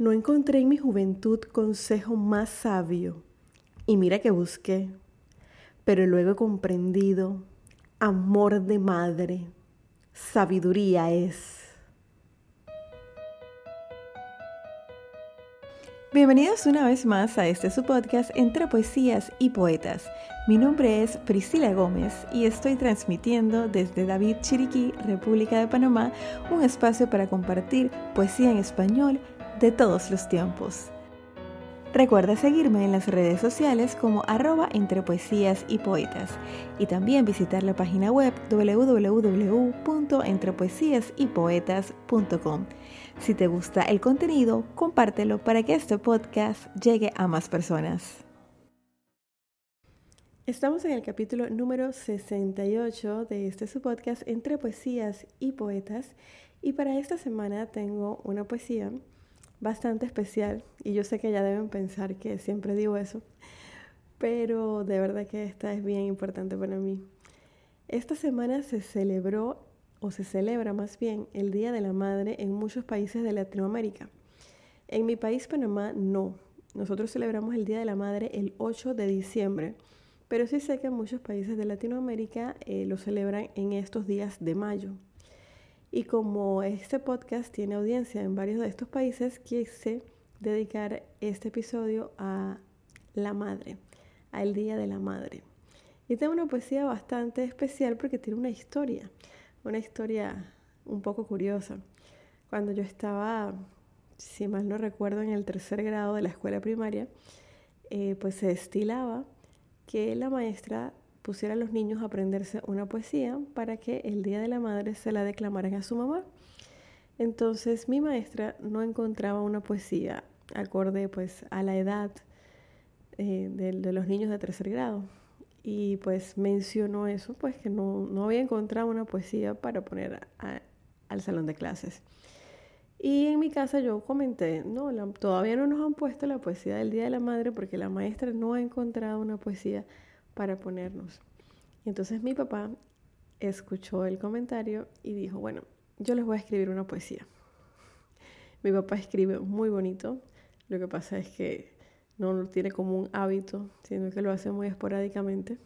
No encontré en mi juventud consejo más sabio, y mira que busqué, pero luego he comprendido, amor de madre, sabiduría es. Bienvenidos una vez más a este su podcast entre poesías y poetas. Mi nombre es Priscila Gómez y estoy transmitiendo desde David Chiriquí, República de Panamá, un espacio para compartir poesía en español de todos los tiempos. Recuerda seguirme en las redes sociales como arroba entre poesías y poetas y también visitar la página web www.entrepoesiasypoetas.com. Si te gusta el contenido, compártelo para que este podcast llegue a más personas. Estamos en el capítulo número 68 de este su podcast Entre Poesías y Poetas y para esta semana tengo una poesía bastante especial y yo sé que ya deben pensar que siempre digo eso, pero de verdad que esta es bien importante para mí. Esta semana se celebró o se celebra más bien el Día de la Madre en muchos países de Latinoamérica. En mi país, Panamá, no. Nosotros celebramos el Día de la Madre el 8 de diciembre, pero sí sé que muchos países de Latinoamérica eh, lo celebran en estos días de mayo. Y como este podcast tiene audiencia en varios de estos países, quise dedicar este episodio a la madre, al Día de la Madre. Y tengo una poesía bastante especial porque tiene una historia, una historia un poco curiosa. Cuando yo estaba, si mal no recuerdo, en el tercer grado de la escuela primaria, eh, pues se estilaba que la maestra pusiera a los niños a aprenderse una poesía para que el Día de la Madre se la declamaran a su mamá. Entonces mi maestra no encontraba una poesía acorde pues a la edad eh, de, los niños de tercer grado. Y pues mencionó eso, pues que no, había encontrado una poesía para poner al salón de clases. Y en mi casa yo comenté, no, todavía no nos han puesto la poesía del Día de la Madre porque la maestra no ha encontrado una poesía para ponernos. Y entonces mi papá escuchó el comentario y dijo, bueno, yo les voy a escribir una poesía. Mi papá escribe muy bonito, lo que pasa es que no lo tiene como un hábito, sino que lo hace muy esporádicamente.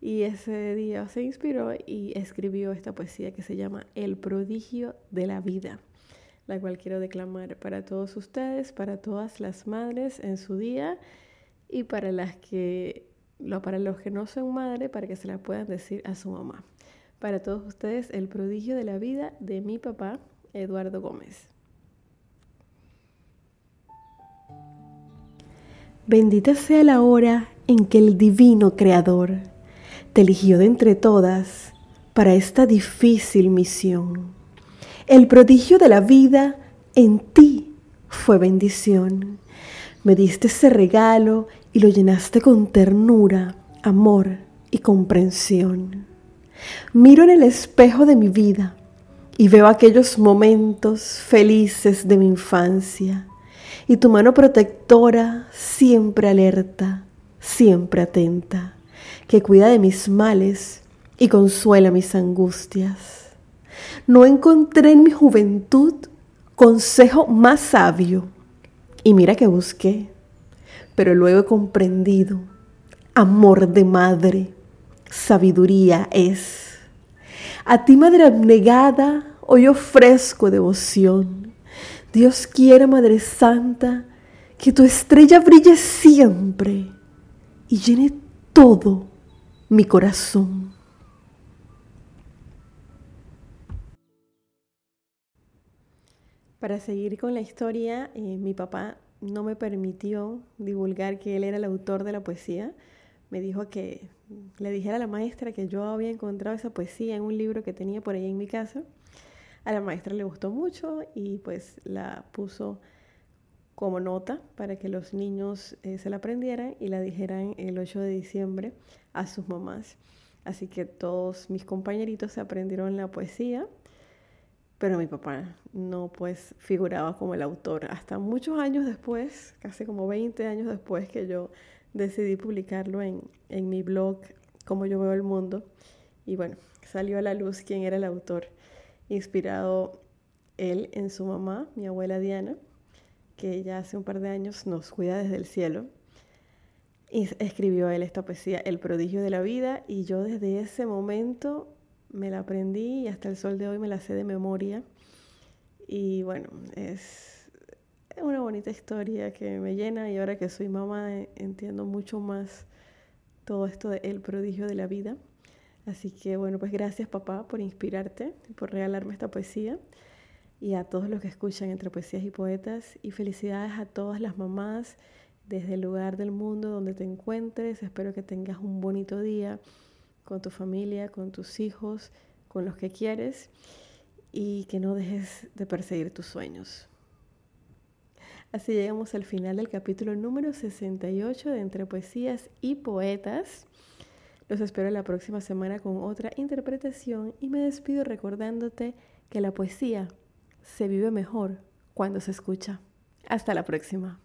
Y ese día se inspiró y escribió esta poesía que se llama El prodigio de la vida, la cual quiero declamar para todos ustedes, para todas las madres en su día y para las que lo, para los que no son madre, para que se la puedan decir a su mamá. Para todos ustedes, el prodigio de la vida de mi papá, Eduardo Gómez. Bendita sea la hora en que el divino Creador te eligió de entre todas para esta difícil misión. El prodigio de la vida en ti fue bendición. Me diste ese regalo y lo llenaste con ternura, amor y comprensión. Miro en el espejo de mi vida y veo aquellos momentos felices de mi infancia y tu mano protectora siempre alerta, siempre atenta, que cuida de mis males y consuela mis angustias. No encontré en mi juventud consejo más sabio y mira que busqué pero luego he comprendido, amor de madre, sabiduría es. A ti, Madre abnegada, hoy ofrezco devoción. Dios quiere, Madre Santa, que tu estrella brille siempre y llene todo mi corazón. Para seguir con la historia, eh, mi papá no me permitió divulgar que él era el autor de la poesía. Me dijo que le dijera a la maestra que yo había encontrado esa poesía en un libro que tenía por ahí en mi casa. A la maestra le gustó mucho y pues la puso como nota para que los niños eh, se la aprendieran y la dijeran el 8 de diciembre a sus mamás. Así que todos mis compañeritos se aprendieron la poesía pero mi papá no pues figuraba como el autor. Hasta muchos años después, casi como 20 años después que yo decidí publicarlo en, en mi blog, Como yo veo el mundo. Y bueno, salió a la luz quién era el autor, inspirado él en su mamá, mi abuela Diana, que ya hace un par de años nos cuida desde el cielo. Y escribió él esta poesía, El prodigio de la vida, y yo desde ese momento me la aprendí y hasta el sol de hoy me la sé de memoria. Y bueno, es una bonita historia que me llena y ahora que soy mamá eh, entiendo mucho más todo esto de El prodigio de la vida. Así que bueno, pues gracias papá por inspirarte, por regalarme esta poesía y a todos los que escuchan entre poesías y poetas y felicidades a todas las mamás desde el lugar del mundo donde te encuentres. Espero que tengas un bonito día con tu familia, con tus hijos, con los que quieres y que no dejes de perseguir tus sueños. Así llegamos al final del capítulo número 68 de Entre Poesías y Poetas. Los espero la próxima semana con otra interpretación y me despido recordándote que la poesía se vive mejor cuando se escucha. Hasta la próxima.